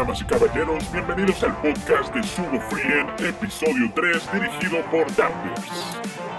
Damas y caballeros, bienvenidos al podcast de Sugo Frien, episodio 3, dirigido por Dampers.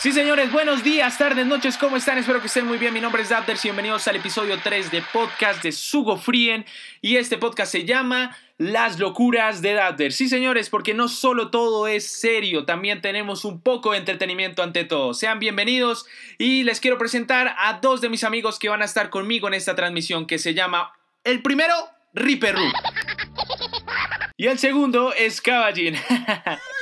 Sí, señores, buenos días, tardes, noches, ¿cómo están? Espero que estén muy bien. Mi nombre es Dapters y bienvenidos al episodio 3 de podcast de Sugo Frien. Y este podcast se llama Las locuras de Dapters. Sí, señores, porque no solo todo es serio, también tenemos un poco de entretenimiento ante todo. Sean bienvenidos y les quiero presentar a dos de mis amigos que van a estar conmigo en esta transmisión que se llama el primero, Ripper Ru. Y el segundo es Caballín.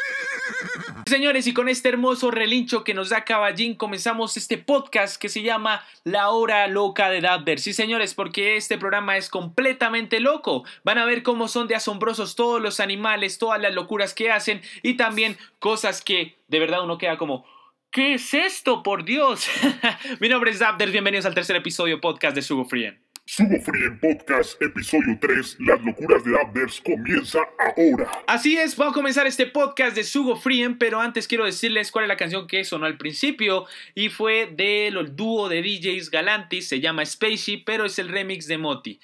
Señores, y con este hermoso relincho que nos da Caballín, comenzamos este podcast que se llama La Hora Loca de Dadver. Sí, señores, porque este programa es completamente loco. Van a ver cómo son de asombrosos todos los animales, todas las locuras que hacen y también cosas que de verdad uno queda como. ¿Qué es esto, por Dios? Mi nombre es Dabder, bienvenidos al tercer episodio podcast de Sugo Frien. Sugo Frien Podcast, episodio 3, Las locuras de Dampers, comienza ahora. Así es, vamos a comenzar este podcast de Sugo Frien, pero antes quiero decirles cuál es la canción que sonó al principio y fue del dúo de DJs Galantis, se llama Spacey, pero es el remix de Moti.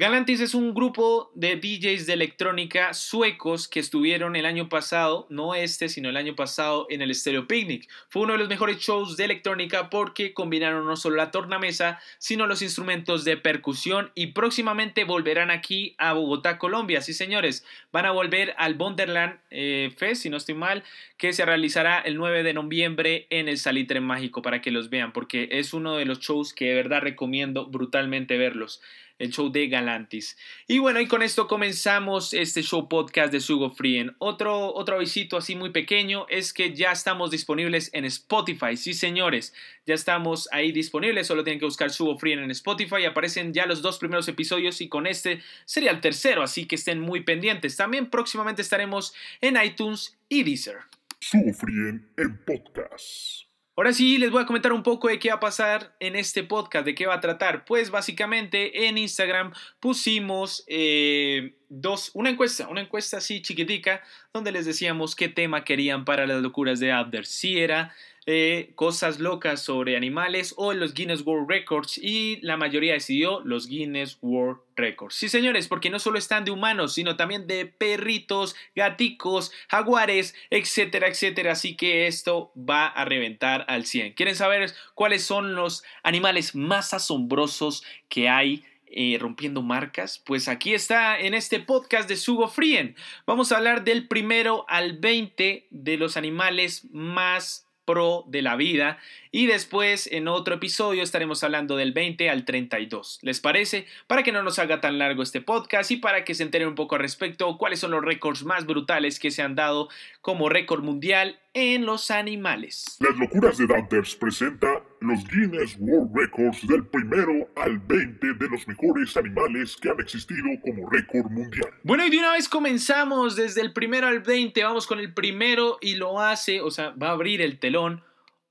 Galantis es un grupo de DJs de electrónica suecos que estuvieron el año pasado, no este, sino el año pasado en el Stereo Picnic. Fue uno de los mejores shows de electrónica porque combinaron no solo la tornamesa, sino los instrumentos de percusión y próximamente volverán aquí a Bogotá, Colombia. Sí, señores, van a volver al Wonderland eh, Fest, si no estoy mal, que se realizará el 9 de noviembre en el Salitre Mágico para que los vean, porque es uno de los shows que de verdad recomiendo brutalmente verlos el show de Galantis. Y bueno, y con esto comenzamos este show podcast de Sugo Frien. Otro, otro avisito así muy pequeño es que ya estamos disponibles en Spotify. Sí, señores, ya estamos ahí disponibles. Solo tienen que buscar Sugo Frien en Spotify. Aparecen ya los dos primeros episodios y con este sería el tercero, así que estén muy pendientes. También próximamente estaremos en iTunes y Deezer. Sugo Frien en podcast. Ahora sí, les voy a comentar un poco de qué va a pasar en este podcast, de qué va a tratar. Pues básicamente en Instagram pusimos eh, dos, una encuesta, una encuesta así chiquitica, donde les decíamos qué tema querían para las locuras de Abder. Si era eh, cosas locas sobre animales o los Guinness World Records y la mayoría decidió los Guinness World Records. Sí, señores, porque no solo están de humanos, sino también de perritos, gaticos, jaguares, etcétera, etcétera. Así que esto va a reventar al 100. ¿Quieren saber cuáles son los animales más asombrosos que hay? eh, rompiendo marcas? Pues aquí está en este podcast de Sugo Frien. Vamos a hablar del primero al 20 de los animales más pro de la vida y después en otro episodio estaremos hablando del 20 al 32. ¿Les parece? Para que no nos haga tan largo este podcast y para que se enteren un poco al respecto cuáles son los récords más brutales que se han dado como récord mundial en los animales. Las locuras de Dampers presenta los Guinness World Records del primero al 20 de los mejores animales que han existido como récord mundial. Bueno, y de una vez comenzamos desde el primero al 20, vamos con el primero y lo hace, o sea, va a abrir el telón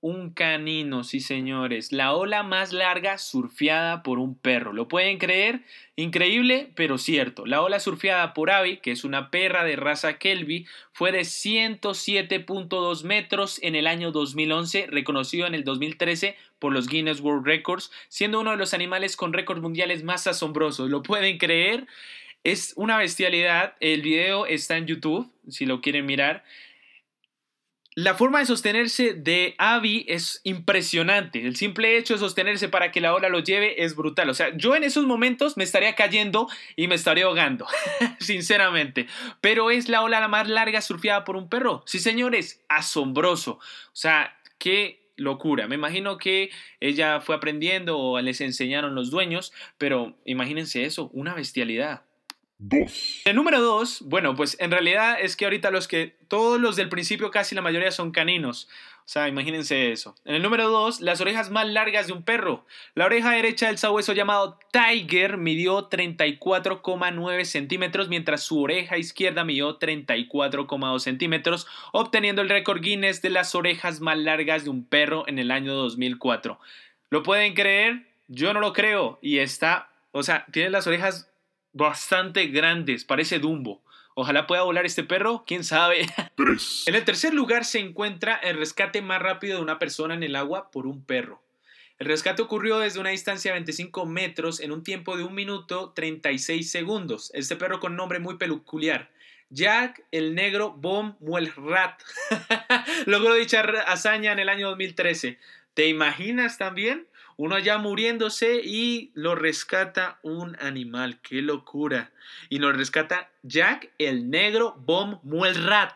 un canino, sí señores, la ola más larga surfeada por un perro. ¿Lo pueden creer? Increíble, pero cierto. La ola surfeada por Abby, que es una perra de raza Kelby, fue de 107.2 metros en el año 2011, reconocido en el 2013 por los Guinness World Records, siendo uno de los animales con récords mundiales más asombrosos. ¿Lo pueden creer? Es una bestialidad. El video está en YouTube, si lo quieren mirar. La forma de sostenerse de Abby es impresionante. El simple hecho de sostenerse para que la ola lo lleve es brutal. O sea, yo en esos momentos me estaría cayendo y me estaría ahogando, sinceramente. Pero es la ola la más larga surfeada por un perro. Sí, señores, asombroso. O sea, qué locura. Me imagino que ella fue aprendiendo o les enseñaron los dueños, pero imagínense eso, una bestialidad. 2. El número dos, bueno, pues en realidad es que ahorita los que, todos los del principio casi la mayoría son caninos. O sea, imagínense eso. En el número dos, las orejas más largas de un perro. La oreja derecha del sabueso llamado Tiger midió 34,9 centímetros, mientras su oreja izquierda midió 34,2 centímetros, obteniendo el récord Guinness de las orejas más largas de un perro en el año 2004. ¿Lo pueden creer? Yo no lo creo. Y está, o sea, tiene las orejas bastante grandes, parece Dumbo. Ojalá pueda volar este perro, quién sabe. 3. En el tercer lugar se encuentra el rescate más rápido de una persona en el agua por un perro. El rescate ocurrió desde una distancia de 25 metros en un tiempo de 1 minuto 36 segundos. Este perro con nombre muy peculiar. Jack el negro Bom Muelrat logró dicha hazaña en el año 2013. ¿Te imaginas también? Uno allá muriéndose y lo rescata un animal. ¡Qué locura! Y lo rescata Jack el negro Bom Muelrat.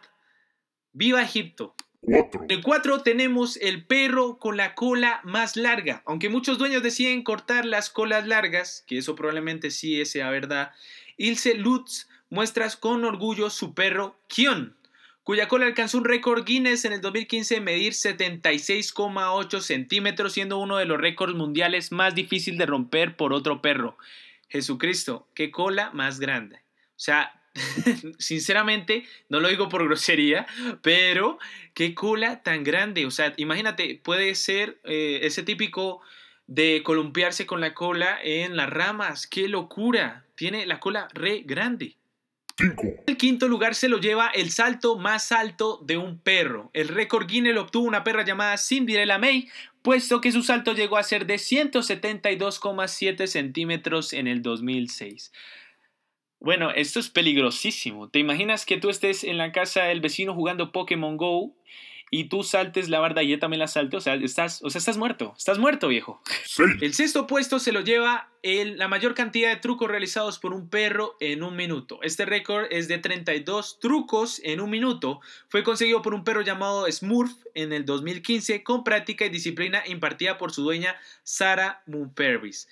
¡Viva Egipto! 4. En el 4 tenemos el perro con la cola más larga. Aunque muchos dueños deciden cortar las colas largas, que eso probablemente sí sea verdad, Ilse Lutz muestra con orgullo su perro Kion, cuya cola alcanzó un récord Guinness en el 2015 de medir 76,8 centímetros, siendo uno de los récords mundiales más difícil de romper por otro perro. Jesucristo, qué cola más grande. O sea, sinceramente, no lo digo por grosería, pero qué cola tan grande. O sea, imagínate, puede ser eh, ese típico de columpiarse con la cola en las ramas. ¡Qué locura! Tiene la cola re grande. 5. El quinto lugar se lo lleva el salto más alto de un perro. El récord Guinness lo obtuvo una perra llamada Cinderella May, puesto que su salto llegó a ser de 172,7 centímetros en el 2006. Bueno, esto es peligrosísimo. ¿Te imaginas que tú estés en la casa del vecino jugando Pokémon Go y tú saltes la barda y yo también la salte? O sea, estás, o sea, estás muerto. Estás muerto, viejo. 6. El sexto puesto se lo lleva el- la mayor cantidad de trucos realizados por un perro en un minuto. Este récord es de 32 trucos en un minuto. Fue conseguido por un perro llamado Smurf en el 2015 con práctica y disciplina impartida por su dueña Sarah Moonfervis.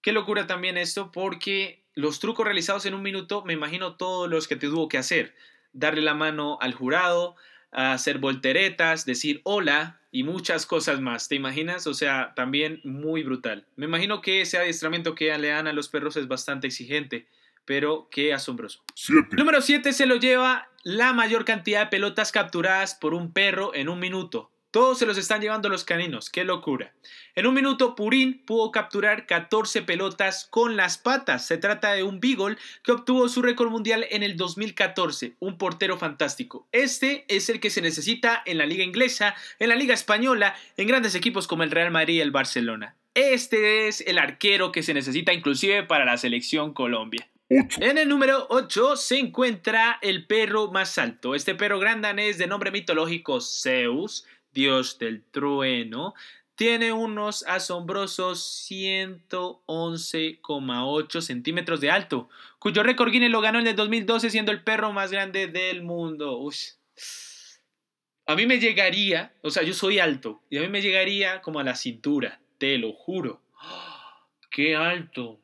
Qué locura también esto porque los trucos realizados en un minuto, me imagino todos los que te tuvo que hacer. Darle la mano al jurado, hacer volteretas, decir hola y muchas cosas más. ¿Te imaginas? O sea, también muy brutal. Me imagino que ese adiestramiento que le dan a los perros es bastante exigente, pero qué asombroso. 7. Número 7 se lo lleva la mayor cantidad de pelotas capturadas por un perro en un minuto. Todos se los están llevando los caninos. ¡Qué locura! En un minuto, Purín pudo capturar 14 pelotas con las patas. Se trata de un Beagle que obtuvo su récord mundial en el 2014. Un portero fantástico. Este es el que se necesita en la liga inglesa, en la liga española, en grandes equipos como el Real Madrid y el Barcelona. Este es el arquero que se necesita inclusive para la selección Colombia. 8, En el número 8 se encuentra el perro más alto. Este perro grandanés de nombre mitológico Zeus, dios del trueno, tiene unos asombrosos 111,8 centímetros de alto, cuyo récord Guinness lo ganó en el 2012 siendo el perro más grande del mundo. A mí me llegaría, o sea, yo soy alto, y a mí me llegaría como a la cintura, te lo juro. ¡Qué alto!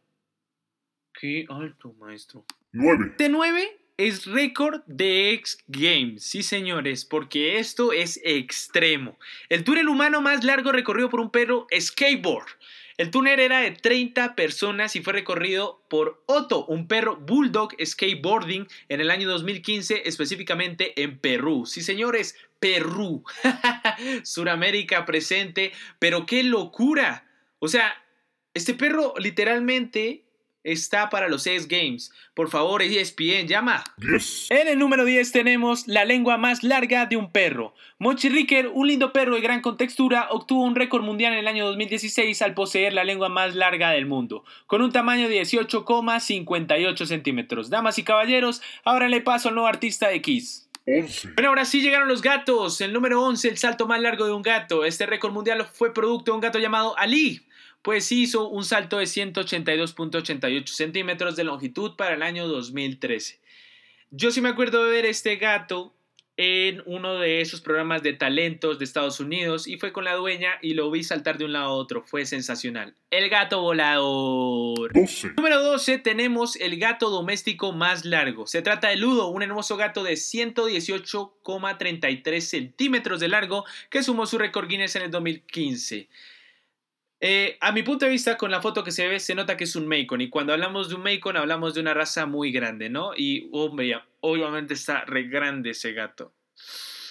¡Qué alto, maestro! 9, Este 9 es récord de X Games, sí señores, porque esto es extremo. El túnel humano más largo recorrido por un perro skateboard. El túnel era de 30 personas y fue recorrido por Otto, un perro bulldog skateboarding en el año 2015, específicamente en Perú. Sí señores, Perú. Suramérica presente, pero qué locura. O sea, este perro literalmente está para los X Games. Por favor, ESPN, llama. 10, En el número 10 tenemos la lengua más larga de un perro. Mochi Ricker, un lindo perro de gran contextura, obtuvo un récord mundial en el año 2016 al poseer la lengua más larga del mundo, con un tamaño de 18,58 centímetros. Damas y caballeros, ahora le paso al nuevo artista de Kiss. 11, Bueno, ahora sí llegaron los gatos. El número 11, el salto más largo de un gato. Este récord mundial fue producto de un gato llamado Ali. Pues hizo un salto de 182.88 centímetros de longitud para el año 2013. Yo sí me acuerdo de ver este gato en uno de esos programas de talentos de Estados Unidos y fue con la dueña y lo vi saltar de un lado a otro. Fue sensacional. El gato volador. 12, Número 12 tenemos el gato doméstico más largo. Se trata de Ludo, un hermoso gato de 118,33 centímetros de largo que sumó su récord Guinness en el 2015. Eh, a mi punto de vista, con la foto que se ve, se nota que es un Macon. Y cuando hablamos de un Macon, hablamos de una raza muy grande, ¿no? Y, hombre, obviamente está re grande ese gato.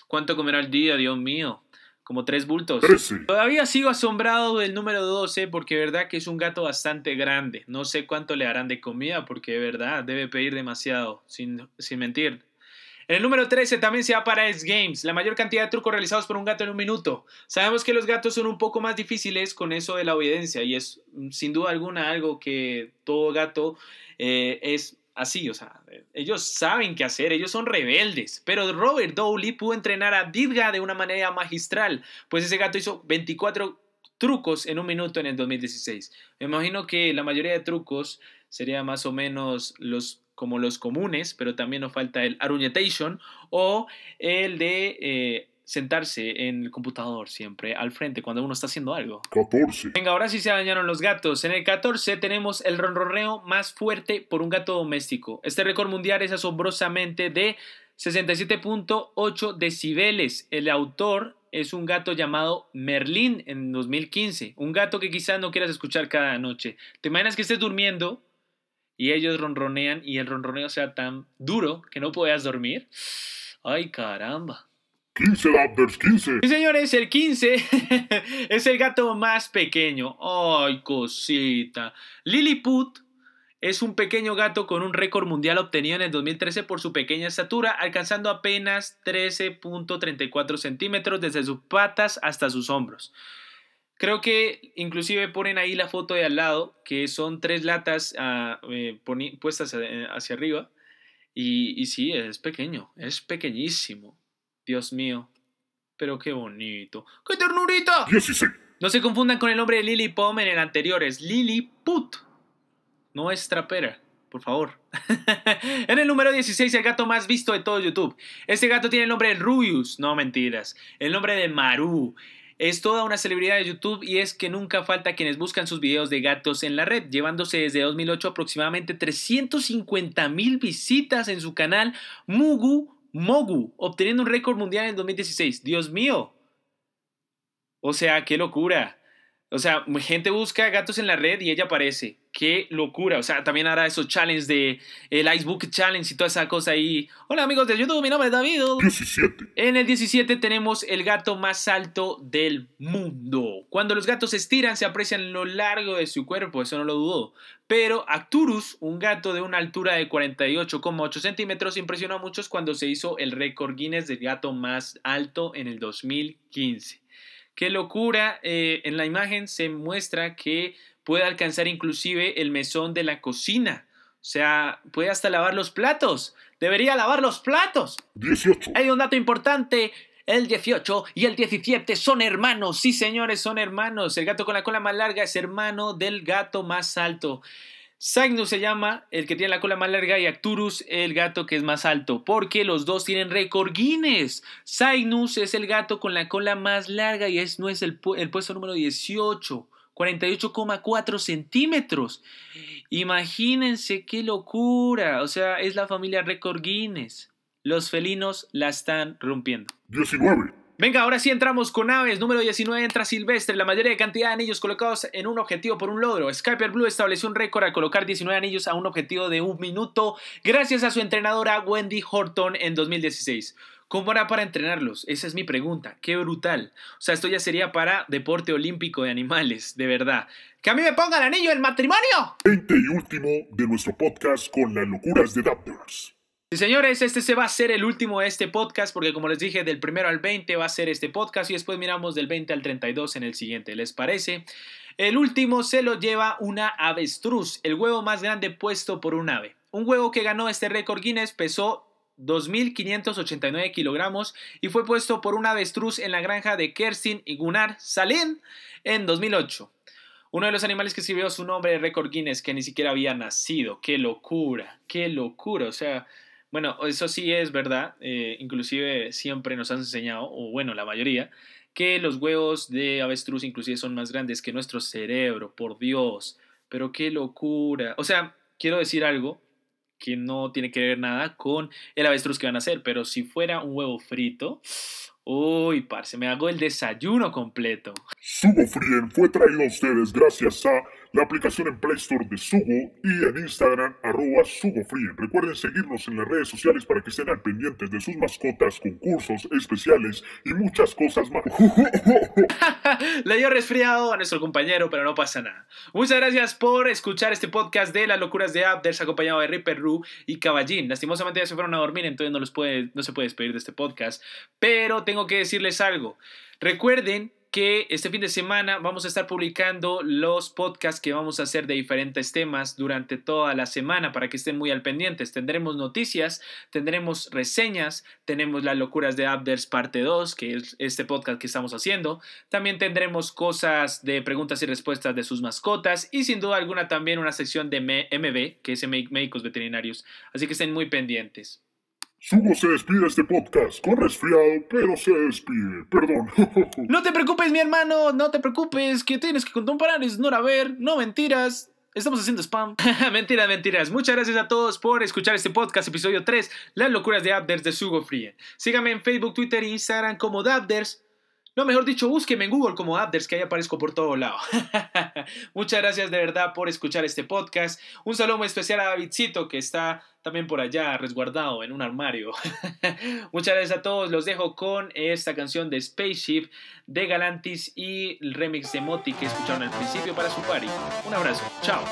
¿Cuánto comerá al día, Dios mío? Como tres bultos. 13, Todavía sigo asombrado del número 12 porque de verdad que es un gato bastante grande. No sé cuánto le harán de comida porque de verdad debe pedir demasiado, sin, sin mentir. En el número 13 también se va para X Games, la mayor cantidad de trucos realizados por un gato en un minuto. Sabemos que los gatos son un poco más difíciles con eso de la obediencia y es mm, sin duda alguna algo que todo gato eh, es así, o sea, ellos saben qué hacer, ellos son rebeldes. Pero Robert Dowley pudo entrenar a Didga de una manera magistral, pues ese gato hizo 24 trucos en un minuto en el 2016. Me imagino que la mayoría de trucos sería más o menos los como los comunes, pero también nos falta el aruñetation o el de eh, sentarse en el computador siempre al frente cuando uno está haciendo algo. 14, Venga, ahora sí se dañaron los gatos. En el 14 tenemos el ronroneo más fuerte por un gato doméstico. Este récord mundial es asombrosamente de 67.8 decibeles. El autor es un gato llamado Merlín en 2015. Un gato que quizás no quieras escuchar cada noche. ¿Te imaginas que estés durmiendo y ellos ronronean y el ronroneo sea tan duro que no puedas dormir? Ay, caramba. 15 Raptors, 15, Sí, señores, el 15 es el gato más pequeño. Ay, cosita. Lilliput es un pequeño gato con un récord mundial obtenido en el 2013 por su pequeña estatura, alcanzando apenas 13.34 centímetros desde sus patas hasta sus hombros. Creo que inclusive ponen ahí la foto de al lado, que son tres latas ah, eh, puestas hacia arriba. Y, y sí, es pequeño, es pequeñísimo. Dios mío, pero qué bonito. ¡Qué ternurita! 16, No se confundan con el nombre de Lily Pom en el anterior, es Lily Put. No es trapera, por favor. en el número 16, el gato más visto de todo YouTube. Este gato tiene el nombre de Rubius, no mentiras. El nombre de Maru. Es toda una celebridad de YouTube y es que nunca falta quienes buscan sus videos de gatos en la red, llevándose desde 2008 aproximadamente 350 mil visitas en su canal Mugu Mogu, obteniendo un récord mundial en 2016. Dios mío. O sea, qué locura. O sea, gente busca gatos en la red y ella aparece. Qué locura. O sea, también hará esos challenges de el Icebook Challenge y toda esa cosa ahí. Hola amigos de YouTube, mi nombre es David. 17. En el 17 tenemos el gato más alto del mundo. Cuando los gatos se estiran se aprecian lo largo de su cuerpo, eso no lo dudo. Pero Acturus, un gato de una altura de 48,8 centímetros, impresionó a muchos cuando se hizo el récord Guinness del gato más alto en el 2015. Qué locura, eh, en la imagen se muestra que puede alcanzar inclusive el mesón de la cocina. O sea, puede hasta lavar los platos. Debería lavar los platos. 18. Hay un dato importante. El 18 y el 17 son hermanos. Sí, señores, son hermanos. El gato con la cola más larga es hermano del gato más alto. Cygnus se llama el que tiene la cola más larga y Acturus el gato que es más alto, porque los dos tienen récord Guinness. Cygnus es el gato con la cola más larga y es, no es el, el puesto número 18, 48,4 centímetros. Imagínense qué locura, o sea, es la familia récord Guinness. Los felinos la están rompiendo. 19. Venga, ahora sí entramos con aves. Número 19 entra Silvestre. La mayoría de cantidad de anillos colocados en un objetivo por un logro. Skyper Blue estableció un récord al colocar 19 anillos a un objetivo de un minuto gracias a su entrenadora Wendy Horton en 2016. ¿Cómo hará para entrenarlos? Esa es mi pregunta. Qué brutal. O sea, esto ya sería para deporte olímpico de animales, de verdad. ¡Que a mí me ponga el anillo en matrimonio! 20 y último de nuestro podcast con las locuras de Daptors. Sí, señores, este se va a ser el último de este podcast porque como les dije, del primero al 20 va a ser este podcast y después miramos del 20 al 32 en el siguiente, ¿les parece? El último se lo lleva una avestruz, el huevo más grande puesto por un ave. Un huevo que ganó este récord Guinness pesó 2.589 kilogramos y fue puesto por un avestruz en la granja de Kerstin y Gunnar Salin en 2008. Uno de los animales que escribió su nombre récord Guinness que ni siquiera había nacido. ¡Qué locura! ¡Qué locura! O sea, bueno, eso sí es verdad. eh, inclusive siempre nos han enseñado, o bueno, la mayoría, que los huevos de avestruz inclusive son más grandes que nuestro cerebro, por Dios. Pero qué locura. O sea, quiero decir algo que no tiene que ver nada con el avestruz que van a hacer, pero si fuera un huevo frito, uy, parce, me hago el desayuno completo. Sugo Frien fue traído a ustedes gracias a la aplicación en Play Store de Sugo y en Instagram arroba SugoFrien. Recuerden seguirnos en las redes sociales para que estén al pendientes de sus mascotas, concursos especiales y muchas cosas más. Le dio resfriado a nuestro compañero, pero no pasa nada. Muchas gracias por escuchar este podcast de las locuras de Abders, acompañado de Ripper y Caballín. Lastimosamente ya se fueron a dormir, entonces no, los puede, no se puede despedir de este podcast. Pero tengo que decirles algo. Recuerden que este fin de semana vamos a estar publicando los podcasts que vamos a hacer de diferentes temas durante toda la semana para que estén muy al pendientes. Tendremos noticias, tendremos reseñas, tenemos las locuras de Abders parte 2, que es este podcast que estamos haciendo. También tendremos cosas de preguntas y respuestas de sus mascotas y sin duda alguna también una sección de MB, que es médicos veterinarios. Así que estén muy pendientes. Sugo se despide de este podcast con resfriado, pero se despide. Perdón. No te preocupes, mi hermano, no te preocupes, que tienes que comparar es no a ver, no mentiras. Estamos haciendo spam. mentiras, mentiras. Muchas gracias a todos por escuchar este podcast, episodio 3, Las locuras de Abders de Sugo Free. Síganme en Facebook, Twitter e Instagram como Dabders. No, mejor dicho, búsqueme en Google como Abders, que ahí aparezco por todo lado. Muchas gracias de verdad por escuchar este podcast. Un saludo muy especial a Davidcito, que está también por allá resguardado en un armario. Muchas gracias a todos. Los dejo con esta canción de Spaceship de Galantis y el remix de Moti que escucharon al principio para su party. Un abrazo. Chao.